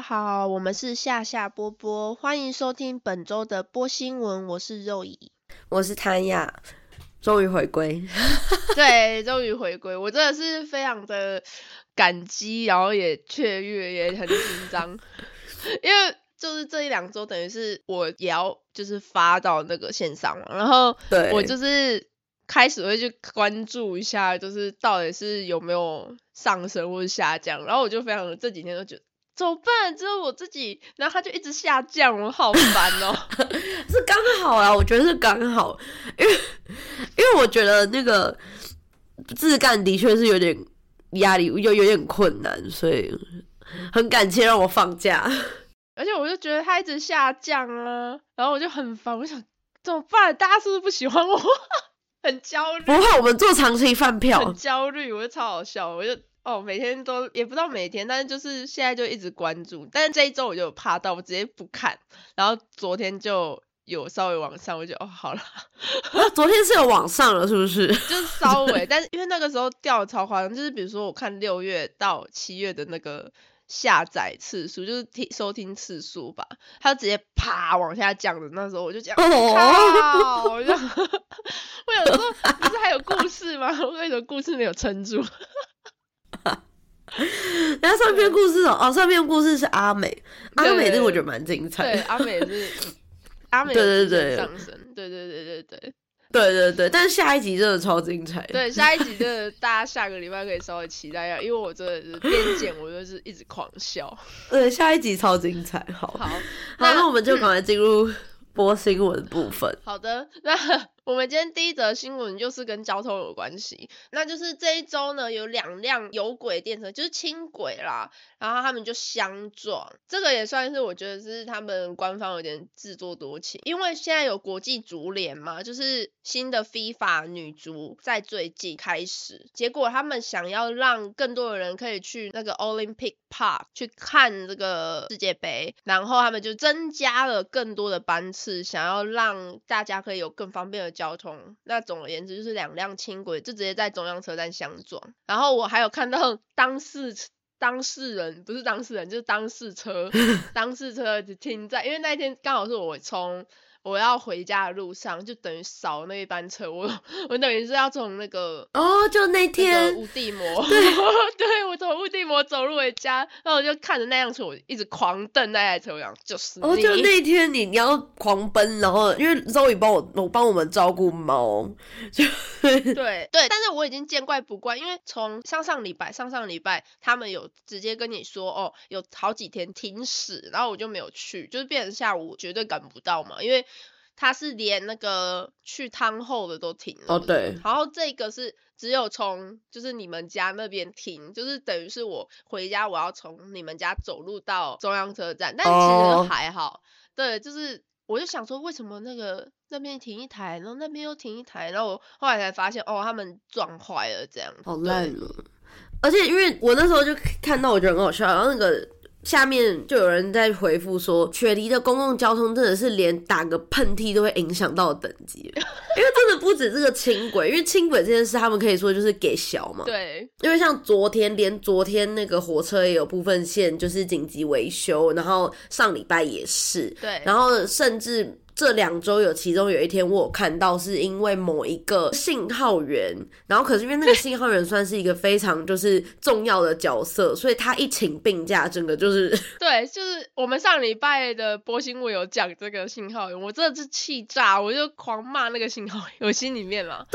好，我们是夏夏波波，欢迎收听本周的波新闻。我是肉姨，我是谭雅，终于回归。对，终于回归，我真的是非常的感激，然后也雀跃，也很紧张，因为就是这一两周，等于是我也要就是发到那个线上嘛，然后我就是开始会去关注一下，就是到底是有没有上升或者下降，然后我就非常这几天都觉得。怎么办？只有我自己，然后它就一直下降，我好烦哦。是刚好啊，我觉得是刚好，因为因为我觉得那个自干的确是有点压力，又有点困难，所以很感谢让我放假。而且我就觉得它一直下降啊，然后我就很烦，我想怎么办？大家是不是不喜欢我？很焦虑。不会，我们做长期饭票。很焦虑，我就超好笑，我就。哦，每天都也不知道每天，但是就是现在就一直关注，但是这一周我就怕到我直接不看，然后昨天就有稍微往上，我就哦好了，昨天是有往上了是不是？就是稍微，但是因为那个时候掉的超夸张，就是比如说我看六月到七月的那个下载次数，就是听收听次数吧，它就直接啪往下降的，那时候我就讲，哦，我就 我想说不是还有故事吗？为什么故事没有撑住？然后上篇故事哦，哦，上篇故事是阿美，阿美那个我觉得蛮精彩。对，阿美是 阿美，对对对，上升，对对对对对，对对对。但是下一集真的超精彩。对，下一集真的大家下个礼拜可以稍微期待一下，因为我真的是边剪我就是一直狂笑。对，下一集超精彩。好，好，那我们就赶快进入播新闻部分。好的，那。我们今天第一则新闻就是跟交通有关系，那就是这一周呢有两辆有轨电车，就是轻轨啦，然后他们就相撞，这个也算是我觉得是他们官方有点自作多情，因为现在有国际足联嘛，就是新的 FIFA 女足在最近开始，结果他们想要让更多的人可以去那个 Olympic Park 去看这个世界杯，然后他们就增加了更多的班次，想要让大家可以有更方便的。交通，那总而言之就是两辆轻轨就直接在中央车站相撞，然后我还有看到 当事当事人不是当事人就是当事车，当事车停在，因为那一天刚好是我从。我要回家的路上，就等于扫那一班车，我我等于是要从那个哦，就那天无地魔，对，对我从无地魔走路回家，然后我就看着那辆车，我一直狂瞪那台车，我想就是哦，就那天你你要狂奔，然后因为周宇帮我我帮我们照顾猫，就对对，但是我已经见怪不怪，因为从上上礼拜上上礼拜他们有直接跟你说哦，有好几天停驶，然后我就没有去，就是变成下午绝对赶不到嘛，因为。他是连那个去汤后的都停了，哦对，然后这个是只有从就是你们家那边停，就是等于是我回家我要从你们家走路到中央车站，但其实还好，对，就是我就想说为什么那个那边停一台，然后那边又停一台，然后我后来才发现哦，他们撞坏了这样，好烂哦，而且因为我那时候就看到我觉得很好笑，然后那个。下面就有人在回复说，雪梨的公共交通真的是连打个喷嚏都会影响到等级，因为真的不止这个轻轨，因为轻轨这件事他们可以说就是给小嘛。对，因为像昨天，连昨天那个火车也有部分线就是紧急维修，然后上礼拜也是。对，然后甚至。这两周有其中有一天我有看到，是因为某一个信号员，然后可是因为那个信号员算是一个非常就是重要的角色，所以他一请病假，整个就是 对，就是我们上礼拜的播新闻有讲这个信号员，我真的是气炸，我就狂骂那个信号员，我心里面嘛。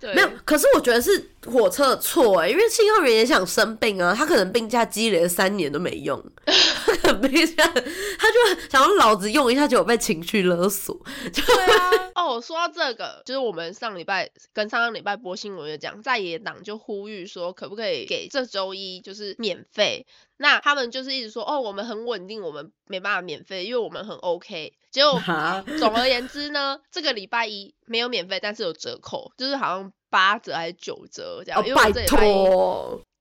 对呀，没有，可是我觉得是火车的错哎，因为信号员也想生病啊，他可能病假积累了三年都没用，病假他就想要老子用一下，结果被情绪勒索。对啊，哦，说到这个，就是我们上礼拜跟上上礼拜播新闻就讲，在野党就呼吁说，可不可以给这周一就是免费？那他们就是一直说，哦，我们很稳定，我们没办法免费，因为我们很 OK。结果 总而言之呢，这个礼拜一没有免费，但是有折扣，就是好像八折还是九折这样。因为这礼拜一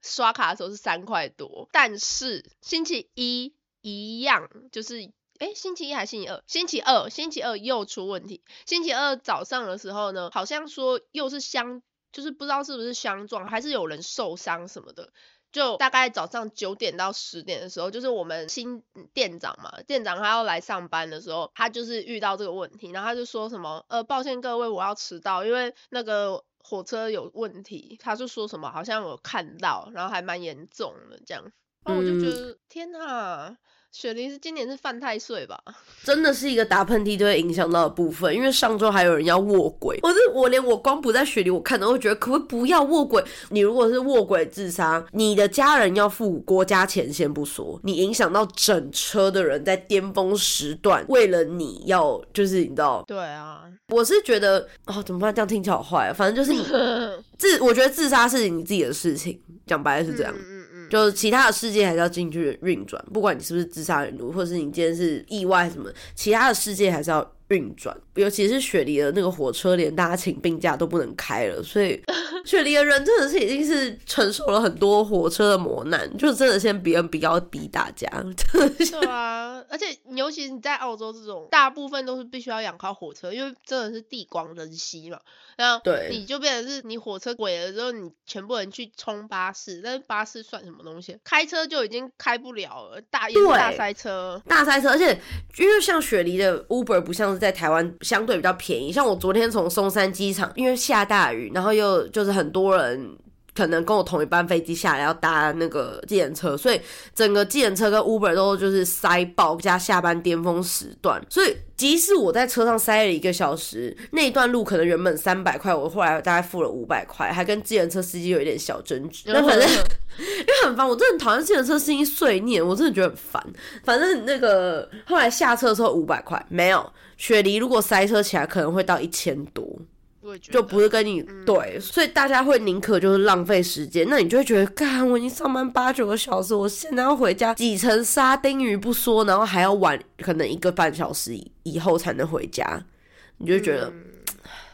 刷卡的时候是三块多，但是星期一一样就是。哎，星期一还是星期二？星期二，星期二又出问题。星期二早上的时候呢，好像说又是相，就是不知道是不是相撞，还是有人受伤什么的。就大概早上九点到十点的时候，就是我们新店长嘛，店长他要来上班的时候，他就是遇到这个问题，然后他就说什么，呃，抱歉各位，我要迟到，因为那个火车有问题。他就说什么好像我看到，然后还蛮严重的这样，然后我就觉得、天呐！雪梨是今年是犯太岁吧？真的是一个打喷嚏都会影响到的部分，因为上周还有人要卧轨，我是我连我光不在雪梨，我看到会觉得可不可以不要卧轨？你如果是卧轨自杀，你的家人要付国家钱先不说，你影响到整车的人在巅峰时段，为了你要就是你知道，对啊，我是觉得哦怎么办？这样听起来好坏啊，反正就是你自我觉得自杀是你自己的事情，讲白了是这样。就是其他的世界还是要进去运转，不管你是不是自杀人，或者是你今天是意外什么，其他的世界还是要运转。尤其是雪梨的那个火车，连大家请病假都不能开了，所以 雪梨的人真的是已经是承受了很多火车的磨难，就真的先别人比较逼大家，真的是对啊，而且尤其你在澳洲这种，大部分都是必须要仰靠火车，因为真的是地广人稀嘛。然后对你就变成是你火车轨了之后，你全部人去冲巴士，但是巴士算什么东西？开车就已经开不了了，大也是大塞车。大塞车，而且因为像雪梨的 Uber 不像在台湾相对比较便宜，像我昨天从松山机场，因为下大雨，然后又就是很多人。可能跟我同一班飞机下来要搭那个计程车，所以整个计程车跟 Uber 都就是塞爆，加下班巅峰时段，所以即使我在车上塞了一个小时，那一段路可能原本三百块，我后来大概付了五百块，还跟计程车司机有一点小争执。那反正因为很烦，我真的很讨厌计程车司机碎念，我真的觉得很烦。反正那个后来下车的时候五百块，没有雪梨如果塞车起来可能会到一千多，就不是跟你、对，所以大家会宁可就是浪费时间，那你就会觉得，干我已经上班八九个小时，我现在要回家挤成沙丁鱼不说，然后还要晚可能一个半小时以以后才能回家，你就会觉得。嗯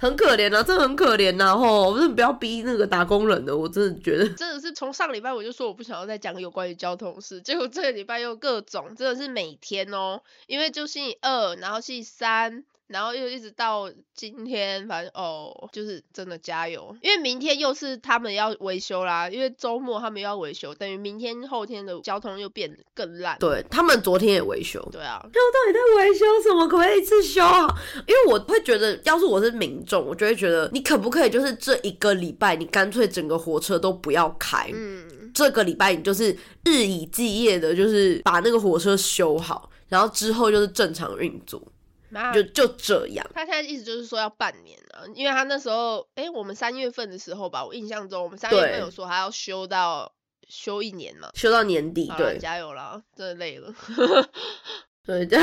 很可怜啊，真的很可怜呐、吼！我真的不要逼那个打工人的，我真的觉得真的是从上礼拜我就说我不想要再讲有关于交通事，结果这个礼拜又各种，真的是每天哦，因为就星期二，然后星期三，然后又一直到今天，反正哦，就是真的加油，因为明天又是他们要维修啦，因为周末他们要维修，等于明天后天的交通又变得更烂。对他们昨天也维修，对啊，就到底在维修什么？可不可以一次修好？因为我会觉得，要是我是民众，我就会觉得，你可不可以就是这一个礼拜，你干脆整个火车都不要开。嗯，这个礼拜你就是日以继夜的，就是把那个火车修好，然后之后就是正常运作，那就就这样。他现在意思就是说要半年啊，因为他那时候，诶，我们三月份的时候吧，我印象中我们三月份有说还要休到休一年嘛。休到年底，对加油啦，真的累了。对，这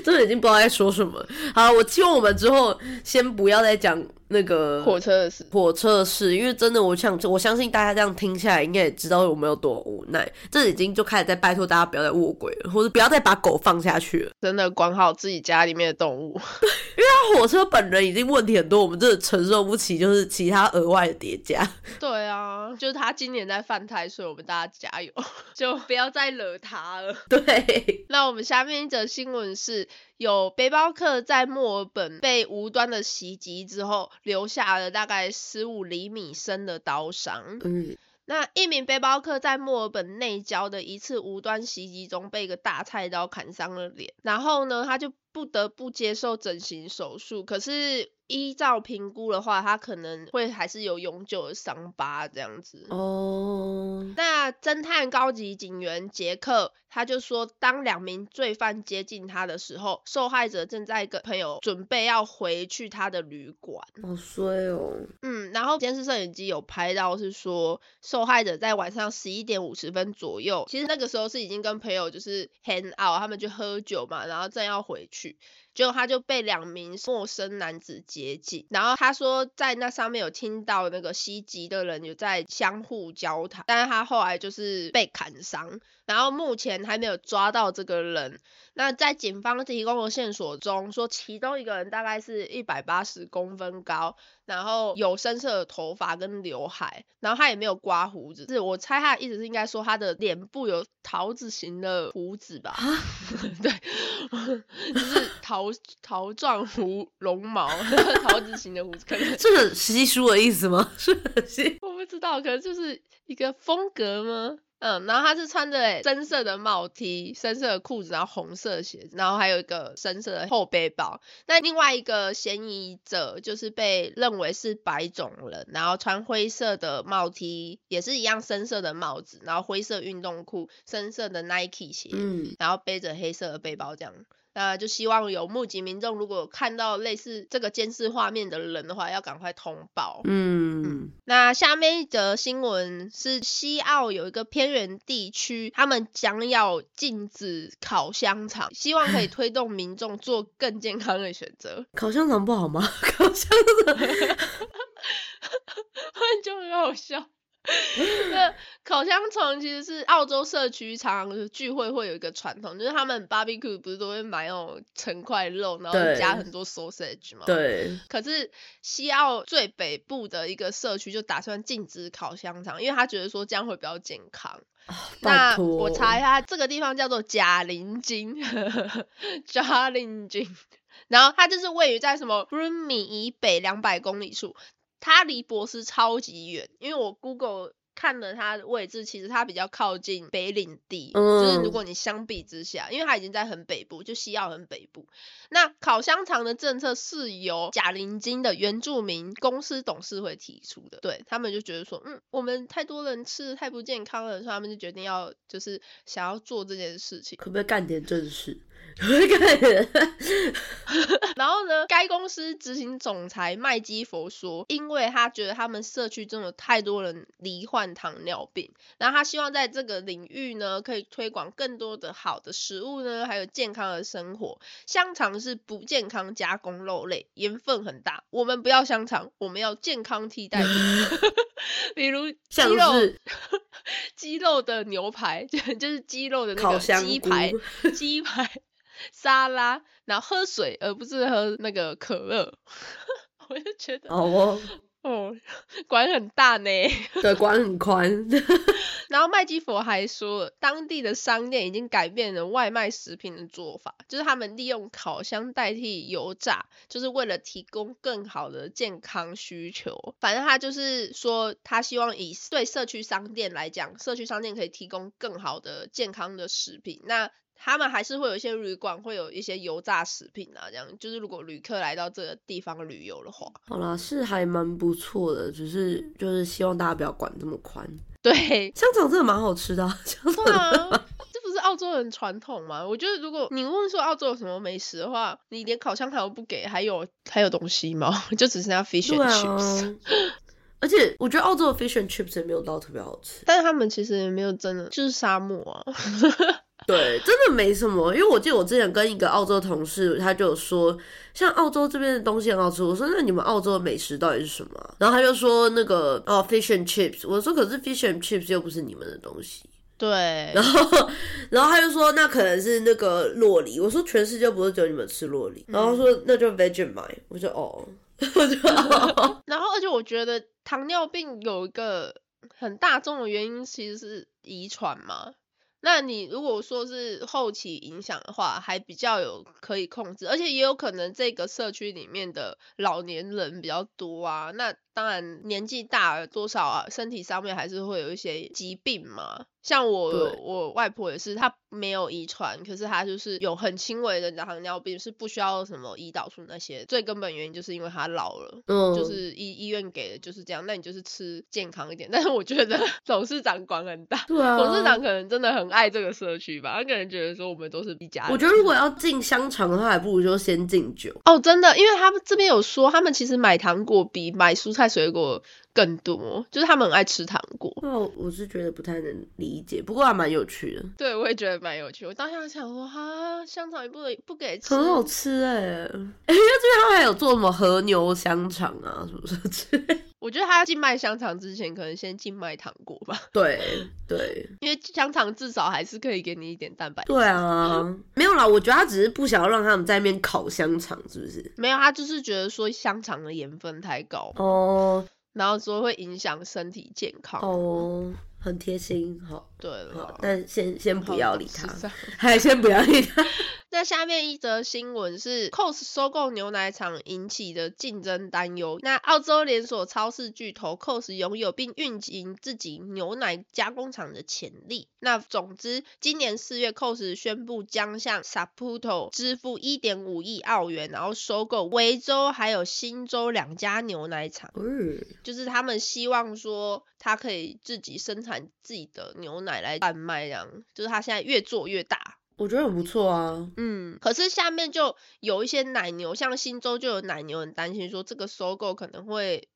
真的已经不知道在说什么。好，我希望我们之后先不要再讲那个火车的事，火车的事，因为真的，我想我相信大家这样听下来，应该也知道我们有多无奈。这已经就开始在拜托大家不要再卧轨了，或者不要再把狗放下去了。真的管好自己家里面的动物。因为火车本人已经问题很多，我们真的承受不起，就是其他额外的叠加。对啊，就是他今年在犯太岁，我们大家加油，就不要再惹他了。对，那我们下面一则新闻是有背包客在墨尔本被无端的袭击之后，留下了大概十五厘米深的刀伤。嗯，那一名背包客在墨尔本内郊的一次无端袭击中被一个大菜刀砍伤了脸，然后呢，他就不得不接受整形手术。可是依照评估的话，他可能会还是有永久的伤疤这样子。哦，那侦探高级警员杰克他就说，当两名罪犯接近他的时候，受害者正在跟朋友准备要回去他的旅馆。好衰哦。嗯，然后监视摄影机有拍到是说，受害者在晚上十一点五十分左右，其实那个时候是已经跟朋友就是 hang out，他们去喝酒嘛，然后正要回去。去。结果他就被两名陌生男子接近，然后他说在那上面有听到那个袭击的人有在相互交谈，但是他后来就是被砍伤，然后目前还没有抓到这个人。那在警方提供的线索中，说其中一个人大概是一百八十公分高，然后有深色的头发跟刘海，然后他也没有刮胡子，是我猜他的意思是应该说他的脸部有桃子型的胡子吧？对，就是桃桃状胡绒毛，桃子型的胡子，可能这是稀疏的意思吗？是。我不不知道，可能就是一个风格吗？嗯，然后他是穿着深色的帽 T、深色的裤子，然后红色鞋子，然后还有一个深色的后背包。那另外一个嫌疑者就是被认为是白种人，然后穿灰色的帽 T，也是一样深色的帽子，然后灰色运动裤、深色的 Nike 鞋，嗯，然后背着黑色的背包这样。那就希望有目击民众，如果看到类似这个监视画面的人的话，要赶快通报。嗯，那下面一则新闻是西澳有一个偏远地区，他们将要禁止烤香肠，希望可以 推动民众做更健康的选择。烤香肠不好吗？烤香肠，就很好笑。那烤香肠其实是澳洲社区常常聚会会有一个传统，就是他们 barbecue 不是都会买那种成块肉，然后加很多 sausage 吗？。对，可是西澳最北部的一个社区就打算禁止烤香肠，因为他觉得说这样会比较健康。拜那，我查一下，这个地方叫做贾林金，贾林金，然后它就是位于在什么 Brumi 以北两百公里处，它离博斯超级远，因为我 Google 看了它的位置，其实它比较靠近北领地，就是嗯如果你相比之下，因为它已经在很北部，就西澳很北部。那烤香肠的政策是由贾林金的原住民公司董事会提出的，对他们就觉得说，嗯，我们太多人吃太不健康了，所以他们就决定要就是想要做这件事情。可不可以干点正事？然后呢，该公司执行总裁麦基佛说，因为他觉得他们社区中有太多人罹患糖尿病，然后他希望在这个领域呢，可以推广更多的好的食物呢，还有健康的生活。香肠是不健康加工肉类，盐分很大，我们不要香肠，我们要健康替代品，比如鸡像肉是鸡肉的牛排，就就是鸡肉的那个鸡排，鸡排沙拉，然后喝水，而不是喝那个可乐。我就觉得，好哦，哦，管很大呢。对，管很宽。然后麦基佛还说，当地的商店已经改变了外卖食品的做法，就是他们利用烤箱代替油炸，就是为了提供更好的健康需求。反正他就是说，他希望以对社区商店来讲，社区商店可以提供更好的健康的食品。那他们还是会有一些旅馆会有一些油炸食品啊，这样就是如果旅客来到这个地方旅游的话，好啦，是还蛮不错的，只是就是希望大家不要管这么宽。对，香肠真的蛮好吃的、啊，香肠这不是澳洲人传统吗？我觉得如果你问说澳洲有什么美食的话，你连烤香肠都不给，还有还有东西吗？就只剩下 fish and 啊 chips。而且我觉得澳洲的 fish and chips 也没有到特别好吃，但是他们其实也没有真的就是沙漠啊，对，真的没什么。因为我记得我之前跟一个澳洲同事，他就有说，像澳洲这边的东西很好吃。我说那你们澳洲的美食到底是什么啊、然后他就说那个哦 fish and chips。我说可是 fish and chips 又不是你们的东西。对，然后，然后他就说那可能是那个洛梨。我说全世界不是只有你们吃洛梨。然后他说那就 Vegemite。我说哦，我就哦，然后而且我觉得糖尿病有一个很大众的原因其实是遗传嘛。那你如果说是后期影响的话，还比较有可以控制，而且也有可能这个社区里面的老年人比较多啊。那当然年纪大了多少啊，身体上面还是会有一些疾病嘛。像我我外婆也是，她没有遗传，可是她就是有很轻微的糖尿病，是不需要什么胰岛素那些。最根本原因就是因为她老了。嗯，就是医医院给的就是这样，那你就是吃健康一点。但是我觉得董事长管很大，对啊，董事长可能真的很爱这个社区吧，他可能觉得说我们都是一家人。我觉得如果要进香肠的话，还不如就先敬酒。哦，真的，因为他们这边有说，他们其实买糖果比买蔬菜卖水果更多，就是他们很爱吃糖果。那我我是觉得不太能理解，不过还蛮有趣的，对，我也觉得蛮有趣。我当下想说，哈，香肠也不能不给吃，很好吃哎、欸。哎、因为这边他们还有做什么和牛香肠啊，什么什么之类的。我觉得他禁卖香肠之前，可能先禁卖糖果吧，对对因为香肠至少还是可以给你一点蛋白质。对啊，没有啦，我觉得他只是不想要让他们在那边烤香肠，是不是？没有，他就是觉得说香肠的盐分太高，哦然后说会影响身体健康。哦，很贴心，好，对了，但先先不要理他，好 还先不要理他。那下面一则新闻是 COS 收购牛奶厂引起的竞争担忧。那澳洲连锁超市巨头 COS 拥有并运营自己牛奶加工厂的潜力。那总之，今年四月，COS 宣布将向 Saputo 支付一点五亿澳元，然后收购维州还有新州两家牛奶厂。嗯，就是他们希望说，他可以自己生产自己的牛奶来贩卖，这样就是他现在越做越大。我觉得很不错啊。嗯，可是下面就有一些奶牛，像新州就有奶牛很担心说，这个收购可能会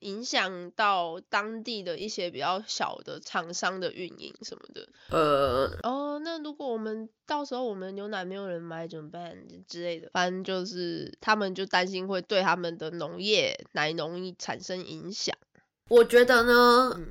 影响到当地的一些比较小的厂商的运营什么的。呃，哦，那如果我们到时候我们牛奶没有人买怎么办之类的？反正就是他们就担心会对他们的农业奶农产生影响。我觉得呢。嗯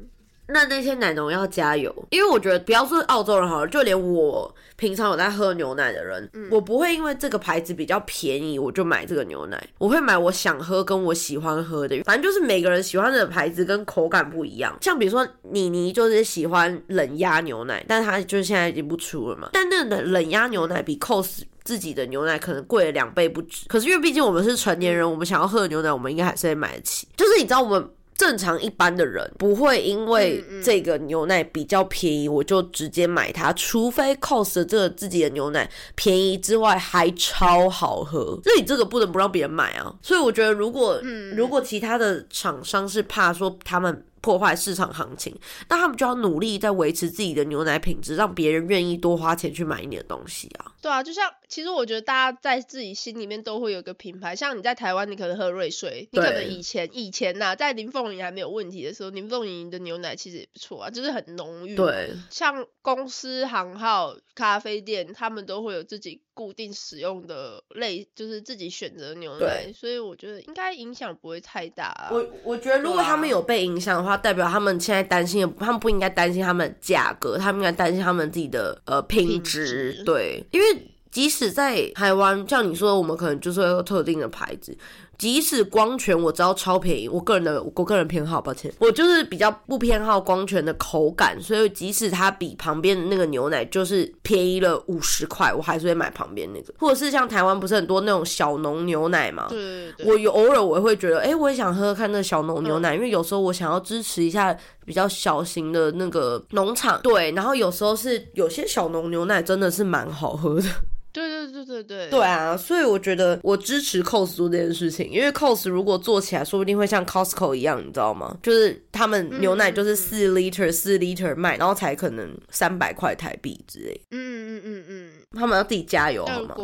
那那些奶农要加油，因为我觉得不要说澳洲人好了，就连我平常有在喝牛奶的人，我不会因为这个牌子比较便宜我就买这个牛奶，我会买我想喝跟我喜欢喝的，反正就是每个人喜欢的牌子跟口感不一样。像比如说妮妮就是喜欢冷压牛奶，但它就是现在已经不出了嘛。但那个冷压牛奶比 COS 自己的牛奶可能贵了两倍不止，可是因为毕竟我们是成年人，我们想要喝的牛奶，我们应该还是会买得起。就是你知道我们。正常一般的人不会因为这个牛奶比较便宜，我就直接买它，除非 COS 这个自己的牛奶便宜之外还超好喝，那你这个不能不让别人买啊。所以我觉得，如果如果其他的厂商是怕说他们。破坏市场行情，那他们就要努力在维持自己的牛奶品质，让别人愿意多花钱去买你的东西啊。对啊，就像其实我觉得大家在自己心里面都会有个品牌，像你在台湾，你可能喝瑞穗，你可能以前以前呐，在林凤营还没有问题的时候，林凤营的牛奶其实也不错啊，就是很浓郁。对，像公司行号咖啡店，他们都会有自己固定使用的类，就是自己选择牛奶，所以我觉得应该影响不会太大。我我觉得如果他们有被影响的话。代表他们现在担心的，他们不应该担心他们价格，他们应该担心他们自己的呃品质。对，因为即使在台湾，像你说，我们可能就是有特定的牌子。即使光泉我知道超便宜，我个人的我个人偏好，抱歉，我就是比较不偏好光泉的口感，所以即使它比旁边的那个牛奶就是便宜了五十块，我还是会买旁边那个。或者是像台湾不是很多那种小农牛奶嘛，对，我有偶尔我会觉得，哎，我也想喝喝看那小农牛奶，因为有时候我想要支持一下比较小型的那个农场，对，然后有时候是有些小农牛奶真的是蛮好喝的。对对对对对，对啊，所以我觉得我支持 COS 做这件事情，因为 COS 如果做起来，说不定会像 Costco 一样，你知道吗？就是他们牛奶就是四 liter 四 liter 卖，然后才可能三百块台币之类。嗯嗯嗯嗯，他们要自己加油好吗？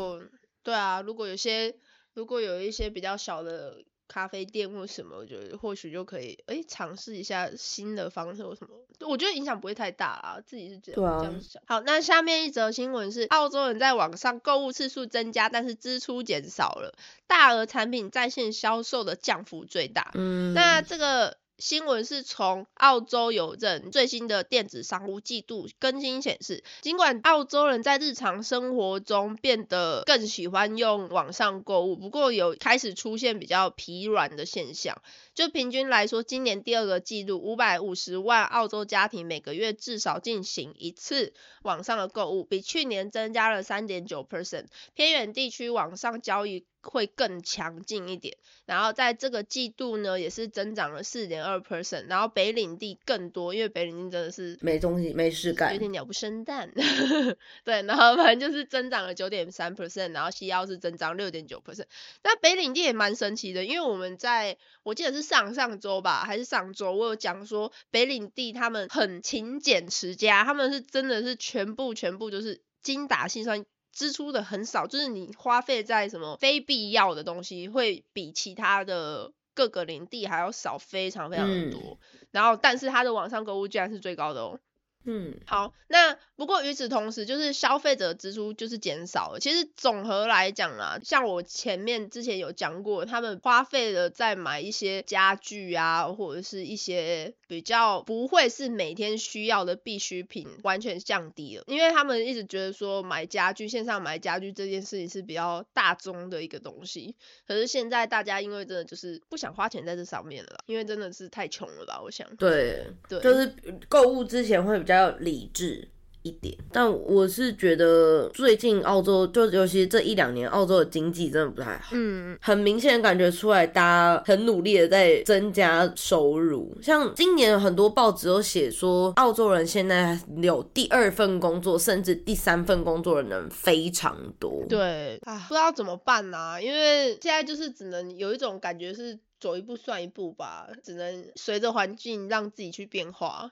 对啊，如果有些如果有一些比较小的。咖啡店或什么，我觉得或许就可以，哎，尝试一下新的方式或什么，我觉得影响不会太大啊，自己是这样这样想。好，那下面一则新闻是，澳洲人在网上购物次数增加，但是支出减少了，大额产品在线销售的降幅最大。嗯，那这个。新闻是从澳洲邮政最新的电子商务季度更新显示，尽管澳洲人在日常生活中变得更喜欢用网上购物，不过有开始出现比较疲软的现象。就平均来说，今年第二个季度，五百五十万澳洲家庭每个月至少进行一次网上的购物，比去年增加了三点九 percent。偏远地区网上交易。会更强劲一点，然后在这个季度呢，也是增长了四点二 percent，然后北领地更多，因为北领地真的是没东西没事干，有点鸟不生蛋，对，然后反正就是增长了九点三 percent，然后西澳是增长六点九 percent，那北领地也蛮神奇的，因为我们在我记得是上上周吧，还是上周，我有讲说北领地他们很勤俭持家，他们是真的是全部全部就是精打细算。支出的很少，就是你花费在什么非必要的东西，会比其他的各个领地还要少，非常非常的多。然后，但是它的网上购物居然是最高的哦。嗯，好，那不过与此同时，就是消费者支出就是减少了。其实总和来讲啊，像我前面之前有讲过，他们花费了在买一些家具啊，或者是一些比较不会是每天需要的必需品，完全降低了。因为他们一直觉得说买家具，线上买家具这件事情是比较大宗的一个东西。可是现在大家因为真的就是不想花钱在这上面了啦，因为真的是太穷了吧，我想。对，对，就是购物之前会比较理智一点，但我是觉得最近澳洲，就尤其这一两年，澳洲的经济真的不太好。嗯，很明显感觉出来，大家很努力的在增加收入。像今年很多报纸都写说，澳洲人现在有第二份工作，甚至第三份工作的人非常多。对啊，不知道怎么办呐、因为现在就是只能有一种感觉是走一步算一步吧，只能随着环境让自己去变化，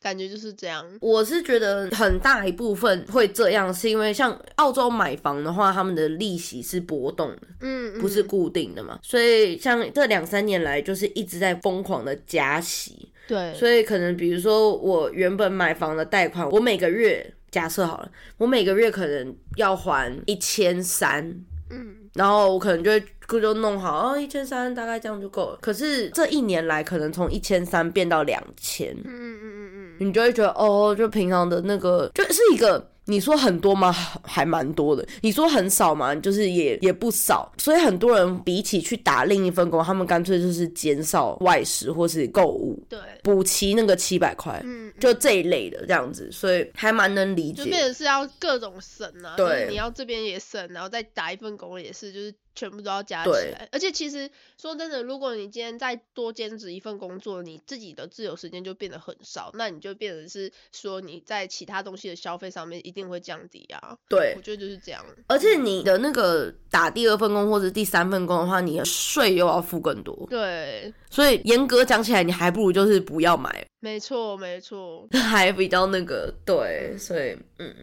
感觉就是这样。我是觉得很大一部分会这样，是因为像澳洲买房的话，他们的利息是波动的，嗯，不是固定的嘛，所以像这两三年来就是一直在疯狂的加息，对，所以可能比如说我原本买房的贷款，我每个月假设好了，我每个月可能要还一千三，嗯，然后我可能就会就弄好，哦，一千三大概这样就够了。可是这一年来，可能从一千三变到两千，嗯嗯嗯嗯你就会觉得哦，就平常的那个就是一个。你说很多吗？还蛮多的。你说很少吗？就是也也不少。所以很多人比起去打另一份工，他们干脆就是减少外食或是购物，对，补齐那个七百块。嗯，就这一类的这样子，所以还蛮能理解就变解。成是要各种省啊，对你要这边也省，然后再打一份工也是，就是全部都要加起来。而且其实说真的，如果你今天再多兼职一份工作，你自己的自由时间就变得很少，那你就变成是说你在其他东西的消费上面一定会降低啊。对我，觉得就是这样。而且你的那个打第二份工或者第三份工的话，你的税又要付更多，对，所以严格讲起来，你还不如就是不要买，没错，没错。还比较那个对，所以嗯，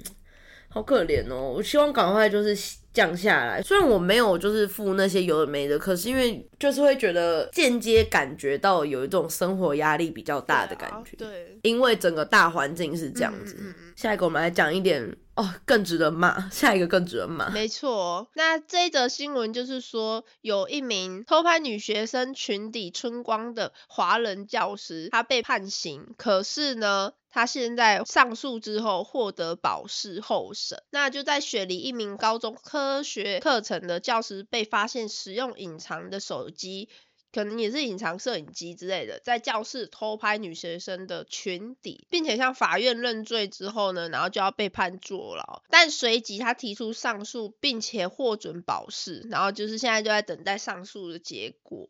好可怜哦。我希望赶快就是降下来。虽然我没有就是付那些有的没的，可是因为就是会觉得间接感觉到有一种生活压力比较大的感觉。对，因为整个大环境是这样子。嗯嗯嗯下一个我们来讲一点哦，更值得骂。下一个更值得骂。没错，那这一则新闻就是说，有一名偷拍女学生裙底春光的华人教师，他被判刑，可是呢，他现在上诉之后获得保释候审。那就在雪梨，一名高中科学课程的教师被发现使用隐藏的手机。可能也是隐藏摄影机之类的，在教室偷拍女学生的裙底，并且向法院认罪之后呢，然后就要被判坐牢。但随即他提出上诉，并且获准保释，然后就是现在就在等待上诉的结果。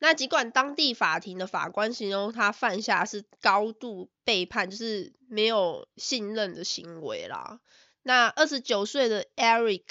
那尽管当地法庭的法官形容他犯下是高度背叛，就是没有信任的行为啦。那二十九岁的 Eric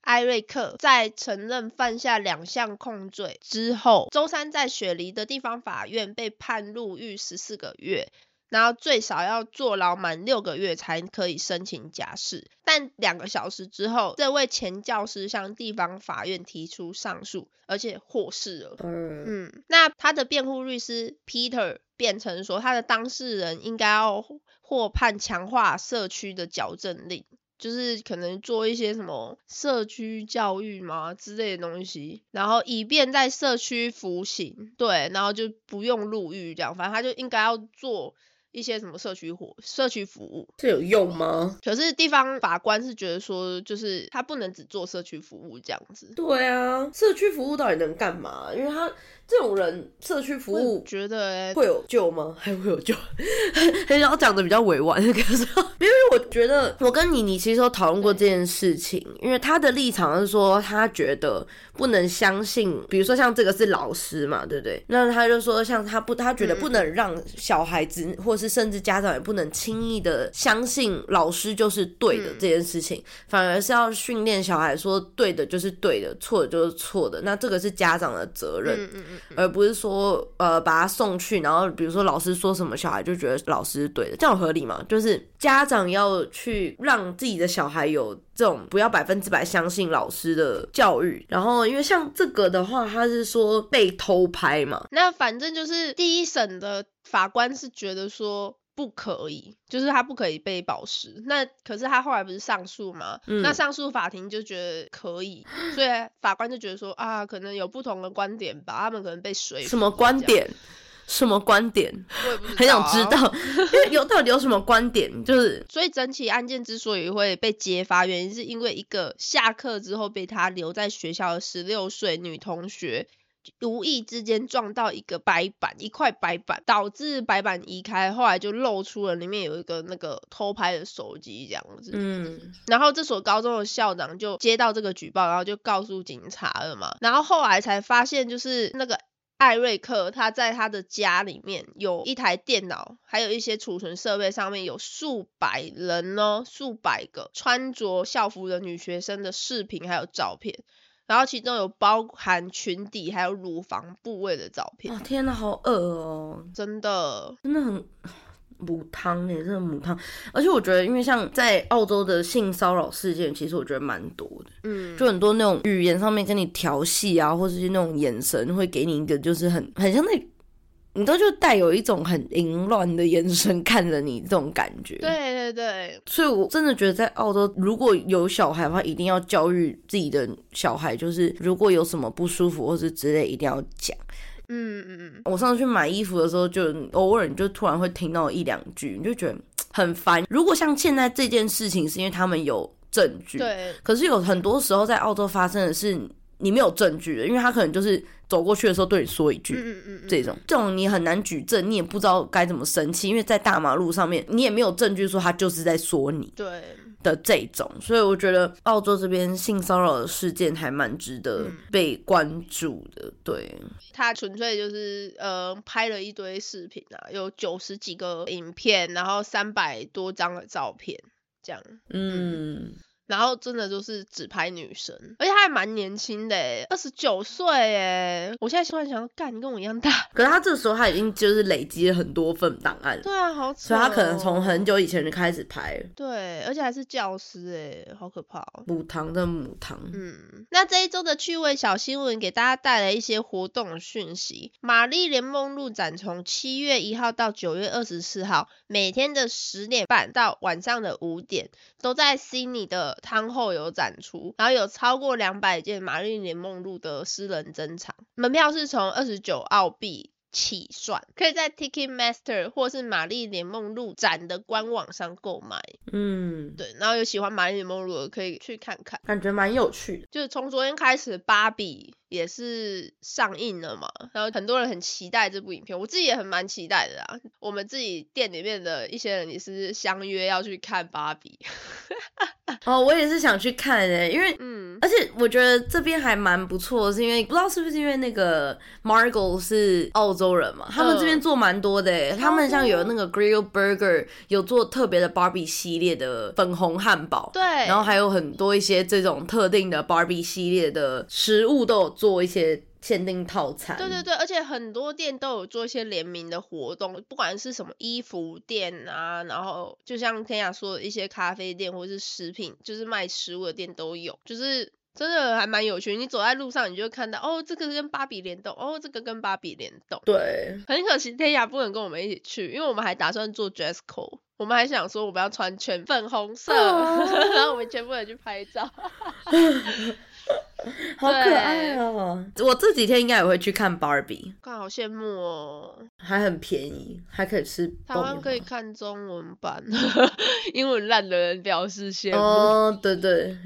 艾瑞克在承认犯下两项控罪之后，周三在雪梨的地方法院被判入狱十四个月，然后最少要坐牢满六个月才可以申请假释。但两个小时之后，这位前教师向地方法院提出上诉，而且获释了。嗯，嗯，那他的辩护律师 Peter 辩称说，他的当事人应该要获判强化社区的矫正令，就是可能做一些什么社区教育嘛之类的东西，然后以便在社区服刑，对，然后就不用入狱这样，反正他就应该要做一些什么社区活、社区服务。这有用吗？可是地方法官是觉得说，就是他不能只做社区服务这样子。对啊，社区服务到底能干嘛？因为他这种人，社区服务觉得、欸，会有救吗？还会有救？很想要讲的比较委婉，可是因为我觉得我跟你你其实都讨论过这件事情，因为他的立场是说他觉得不能相信，比如说像这个是老师嘛，对不对？那他就说像他不，他觉得不能让小孩子或是甚至家长也不能轻易的相信老师就是对的这件事情，反而是要训练小孩说对的就是对的，错的就是错的。那这个是家长的责任。嗯嗯嗯。而不是说呃把他送去，然后比如说老师说什么，小孩就觉得老师是对的，这样合理吗？就是家长要去让自己的小孩有这种不要百分之百相信老师的教育。然后因为像这个的话，他是说被偷拍嘛，那反正就是第一审的法官是觉得说不可以，就是他不可以被保释。那可是他后来不是上诉吗？嗯那上诉法庭就觉得可以，所以法官就觉得说啊，可能有不同的观点吧，他们可能被说服。什么观？点？什么观点？我也不知道、很想知。道，因为有到底有什么观点？就是所以整起案件之所以会被揭发，原因是因为一个下课之后被他留在学校的十六岁女同学。无意之间撞到一个白板，一块白板，导致白板移开，后来就露出了里面有一个那个偷拍的手机这样子。嗯，然后这所高中的校长就接到这个举报，然后就告诉警察了嘛。然后后来才发现，就是那个艾瑞克他在他的家里面有一台电脑，还有一些储存设备，上面有数百人哦，数百个穿着校服的女学生的视频还有照片。然后其中有包含裙底还有乳房部位的照片，哦天哪，好恶哦、真的，真的很母汤哎，真的母汤。而且我觉得，因为像在澳洲的性骚扰事件，其实我觉得蛮多的，嗯，就很多那种语言上面跟你调戏啊，或者是那种眼神会给你一个就是很很像那，你都就带有一种很淫乱的眼神看着你这种感觉。。对对对，所以，我真的觉得在澳洲，如果有小孩的话，一定要教育自己的小孩，就是如果有什么不舒服或是之类，一定要讲。嗯嗯嗯，我上次去买衣服的时候，就偶尔你就突然会听到一两句，你就觉得很烦。如果像现在这件事情，是因为他们有证据，对，可是有很多时候在澳洲发生的是你没有证据的，因为他可能就是走过去的时候对你说一句。嗯嗯嗯嗯，这种。这种你很难举证，你也不知道该怎么生气，因为在大马路上面你也没有证据说他就是在说你对，的这种，所以我觉得澳洲这边性骚扰的事件还蛮值得嗯。被关注的。对，他纯粹就是呃拍了一堆视频啊，有九十几个影片，然后三百多张的照片，这样，嗯，然后真的就是只拍女生，而且他还蛮年轻的诶，二十九岁诶，我现在突然想到，干，你跟我一样大，可是他这时候他已经就是累积了很多份档案，对啊，好扯、所以他可能从很。久以前就开始拍了对，而且还是教师诶，好可怕哦。母堂的母堂。嗯，那这一周的趣味小新闻给大家带来一些活动讯息。玛丽莲梦露展从七月一号到九月二十四号，每天的十点半到晚上的五点，都在悉尼的汤后有展出，然后有超过两百件玛丽莲梦露的私人珍藏，门票是从二十九澳币。起算可以在 Ticketmaster 或是玛丽莲梦露展的官网上购买。嗯，对，然后有喜欢玛丽莲梦露的可以去看看。感觉蛮有趣的。就是从昨天开始，芭比也是上映了嘛，然后很多人很期待这部影片，我自己也很蛮期待的啊。我们自己店里面的一些人也是相约要去看芭比，哦，我也是想去看诶、因为嗯，而且我觉得这边还蛮不错，是因为不知道是不是因为那个 Margot 是澳洲人嘛，他们这边做蛮多的诶、他们像有那个 Grill Burger 有做特别的 Barbie 系列的粉红汉堡，对，然后还有很多一些这种特定的 Barbie 系列的食物都有做一些限定套餐。对对对，而且很多店都有做一些联名的活动，不管是什么衣服店啊，然后就像天雅说的一些咖啡店或是食品，就是卖食物的店都有，就是真的还蛮有趣。你走在路上，你就会看到哦，这个跟芭比联动，哦，这个跟芭比联动。对，很可惜天雅不能跟我们一起去，因为我们还打算做 dress code，我们还想说我们要穿全粉红色，哦 然后我们全部人去拍照。好可爱哦！我这几天应该也会去看 Barbie，看好羡慕哦，还很便宜，还可以吃台。湾可以看中文版，英文烂的人表示羡慕。哦，对对，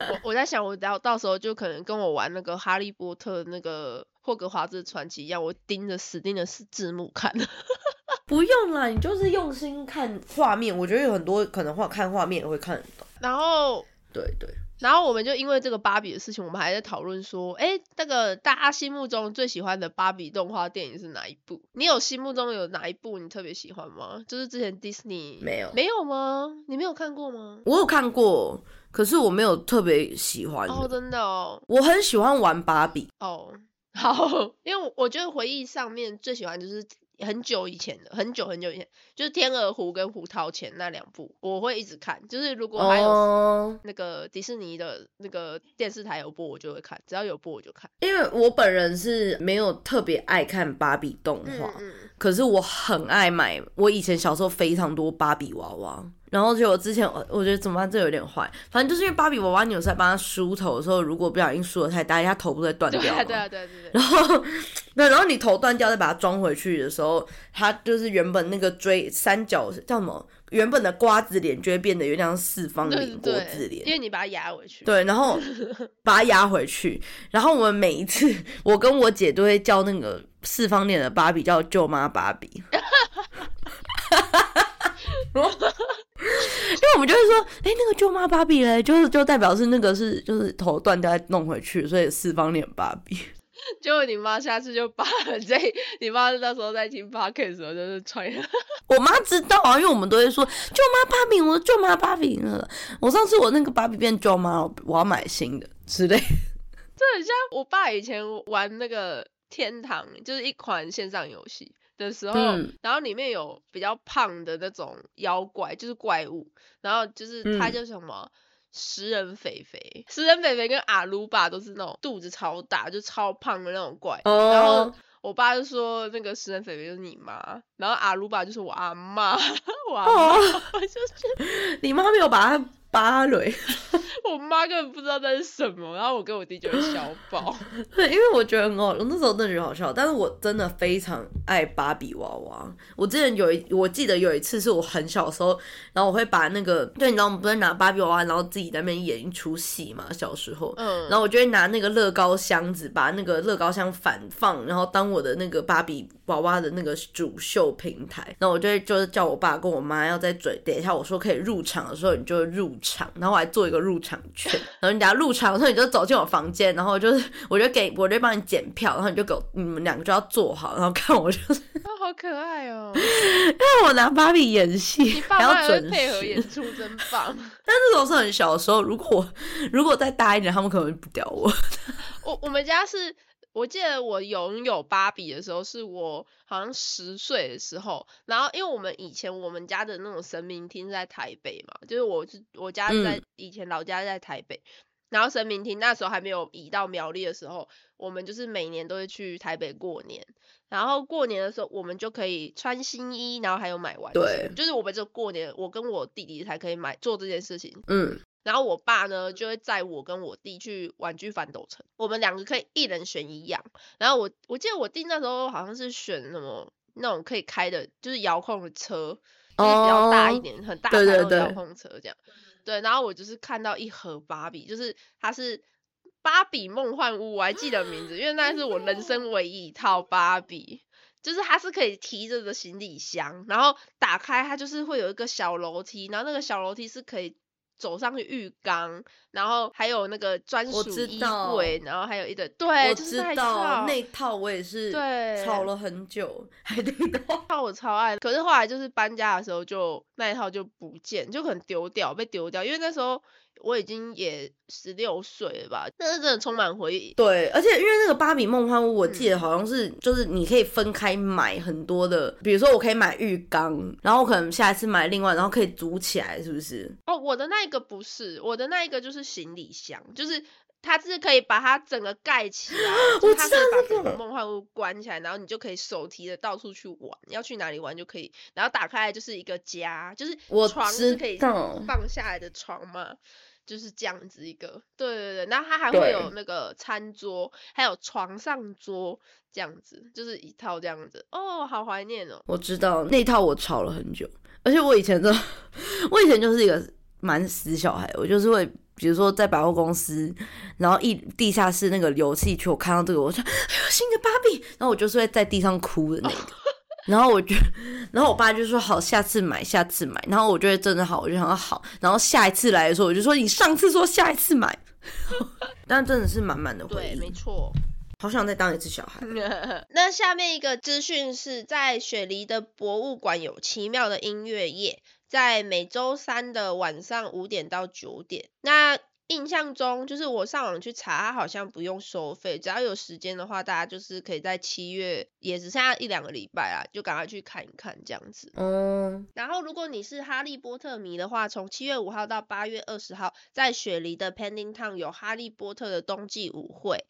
我我在想，我到到时候就可能跟我玩那个哈利波特那个霍格华兹传奇一样，我盯着死盯着字字幕看。不用啦，你就是用心看画面，我觉得有很多可能画看画面也会看得懂。然后对对，然后我们就因为这个芭比的事情，我们还在讨论说，哎，那个大家心目中最喜欢的芭比动画电影是哪一部？你有心目中有哪一部你特别喜欢吗？就是之前 Disney 没有没有吗？你没有看过吗？我有看过，可是我没有特别喜欢的。哦，真的哦，我很喜欢玩芭比，哦，好，因为我我觉得回忆上面最喜欢就是很久以前的，很久很久以前，就是《天鹅湖》跟《胡桃钳》那两部，我会一直看。就是如果还有哦，那个迪士尼的那个电视台有播，我就会看，只要有播我就看。因为我本人是没有特别爱看芭比动画，嗯嗯，可是我很爱买，我以前小时候非常多芭比娃娃。然后就我之前，我觉得怎么办？这有点坏。反正就是因为芭比娃娃，你有时候帮他梳头的时候，如果不小心梳的太大，他头不会断掉对啊对啊对啊对对。然后，对，然后你头断掉再把它装回去的时候，它就是原本那个锥三角叫什么？原本的瓜子脸就会变得有点像四方脸国字脸，因为你把它压回去。对，然后 把它压回去。然后我们每一次，我跟我姐都会叫那个四方脸的芭比叫舅妈芭比。因为我们就会说，哎，那个舅妈芭比嘞，就是就代表是那个是就是头断掉再弄回去，所以四方脸芭比。结果你妈下次就把 这，你妈那时候在听 podcast 的时候就是穿。我妈知道啊，因为我们都会说舅妈芭比，我舅妈芭比了。我上次我那个芭比变舅妈，我要买新的之类。这很像我爸以前玩那个天堂，就是一款线上游戏。的时候，然后里面有比较胖的那种妖怪，就是怪物，然后就是它叫什么食人肥肥，食人肥肥跟阿鲁巴都是那种肚子超大，就超胖的那种怪。然后我爸就说那个食人肥肥就是你妈，然后阿鲁巴就是我阿妈，我阿妈 就是你妈没有把它。芭蕾，我妈根本不知道那是什么，然后我跟我弟就会笑爆。对，因为我觉得很好，那时候真的觉得好笑。但是我真的非常爱芭比娃娃。我之前有一，我记得有一次是我很小的时候，然后我会把那个，对，你知道我们不是拿芭比娃娃，然后自己在那边演一出戏嘛？小时候，嗯，然后我就会拿那个乐高箱子，把那个乐高箱反放，然后当我的那个芭比娃娃的那个主秀平台。然后我就会就是叫我爸跟我妈要在嘴等一下，我说可以入场的时候，你就入。场，然后我还做一个入场券，然后你等下入场的时候你就走进我房间，然后就是我就给我就帮你检票，然后你就给我你们两个就要坐好，然后看我就是，好可爱哦，因为我拿芭比演戏，还要准配合演出，真棒。但这种是很小的时候，如果如果再大一点，他们可能不屌我。我我们家是。我记得我拥有芭比的时候，是我好像十岁的时候。然后，因为我们以前我们家的那种神明厅在台北嘛，就是我是我家在以前老家在台北，然后神明厅那时候还没有移到苗栗的时候，我们就是每年都会去台北过年。然后过年的时候，我们就可以穿新衣，然后还有买玩具，就是我们就过年，我跟我弟弟才可以买做这件事情。嗯。然后我爸呢，就会载我跟我弟去玩具反斗城，我们两个可以一人选一样。然后我我记得我弟那时候好像是选什么那种可以开的，就是遥控的车，就是比较大一点、很大的遥控车这样。对，然后我就是看到一盒芭比，就是它是芭比梦幻屋，我还记得名字，因为那是我人生唯一一套芭比，就是它是可以提着的行李箱，然后打开它就是会有一个小楼梯，然后那个小楼梯是可以。走上去浴缸，然后还有那个专属衣柜，然后还有一个对，我知道那套我也是对吵了很久，还得套 我超爱，可是后来就是搬家的时候就那一套就不见，就可能丢掉被丢掉，因为那时候。我已经也十六岁了吧，那是真的充满回忆。对，而且因为那个芭比梦幻屋，我记得好像是就是你可以分开买很多的，比如说我可以买浴缸，然后可能下一次买另外，然后可以组起来，是不是？哦，我的那一个不是，我的那一个就是行李箱，就是它是可以把它整个盖起来，我知道把个梦幻屋关起来，然后你就可以手提的到处去玩，要去哪里玩就可以，然后打开来就是一个家，就是床是可以放下来的床嘛。就是这样子一个，对对对，然后它还会有那个餐桌，还有床上桌这样子，就是一套这样子。哦，好怀念哦！我知道那套我吵了很久，而且我以前的，我以前就是一个蛮死小孩，我就是会，比如说在百货公司，然后一地下室那个游戏区，我看到这个，我说哎呦新的芭比，然后我就是会在地上哭的那个。然后我就，然后我爸就说好，下次买，下次买。然后我觉得真的好，我就想好。然后下一次来的时候，我就说你上次说下一次买，但真的是满满的回忆。对，没错。好想再当一次小孩。那下面一个资讯是在雪梨的博物馆有奇妙的音乐夜，在每周三的晚上五点到九点。那印象中就是我上网去查，它好像不用收费，只要有时间的话，大家就是可以在七月，也只剩下一两个礼拜啊，就赶快去看一看这样子。嗯。然后如果你是哈利波特迷的话，从七月五号到八月二十号，在雪梨的 Pending Town 有哈利波特的冬季舞会。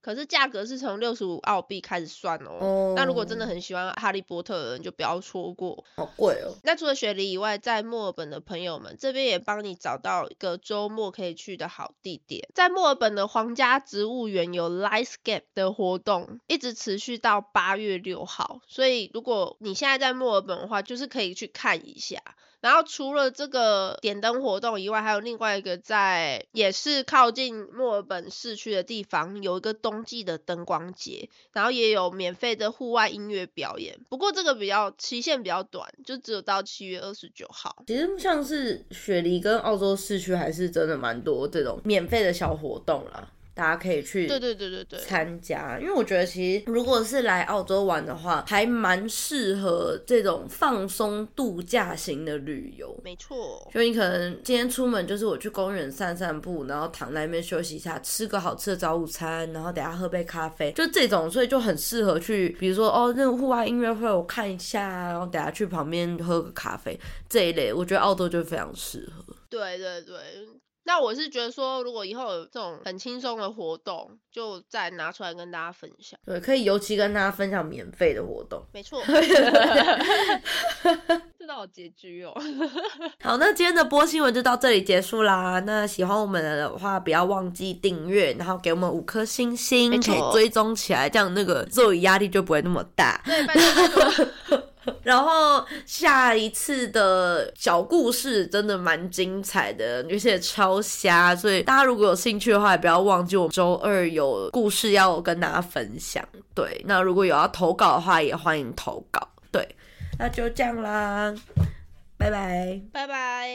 可是价格是从六十五澳币开始算哦。哦那如果真的很喜欢哈利波特的人，就不要错过。好贵哦。那除了雪梨以外，在墨尔本的朋友们这边也帮你找到一个周末可以去的好地点。在墨尔本的皇家植物园有 Lightscape 的活动，一直持续到八月六号。所以如果你现在在墨尔本的话，就是可以去看一下。然后除了这个点灯活动以外，还有另外一个在也是靠近墨尔本市区的地方，有一个冬季的灯光节，然后也有免费的户外音乐表演。不过这个比较期限比较短，就只有到七月二十九号。其实像是雪梨跟澳洲市区，还是真的蛮多这种免费的小活动啦，大家可以去对对对对对，参加。因为我觉得其实如果是来澳洲玩的话，还蛮适合这种放松度假型的旅游。没错。就你可能今天出门就是我去公园散散步，然后躺在那边休息一下，吃个好吃的早午餐，然后等下喝杯咖啡，就这种，所以就很适合去，比如说哦那个户外音乐会我看一下，然后等下去旁边喝个咖啡这一类，我觉得澳洲就非常适合。对对对，那我是觉得说，如果以后有这种很轻松的活动，就再拿出来跟大家分享。对，可以尤其跟大家分享免费的活动。没错，这倒好拮据哦。好，那今天的播新闻就到这里结束啦。那喜欢我们的话，不要忘记订阅，然后给我们五颗星星，可以追踪起来，这样那个做压力就不会那么大。对，拜托拜托。然后下一次的小故事真的蛮精彩的，而且超瞎，所以大家如果有兴趣的话，也不要忘记我们周二有故事要跟大家分享。对，那如果有要投稿的话，也欢迎投稿。对，那就这样啦，拜拜。拜拜。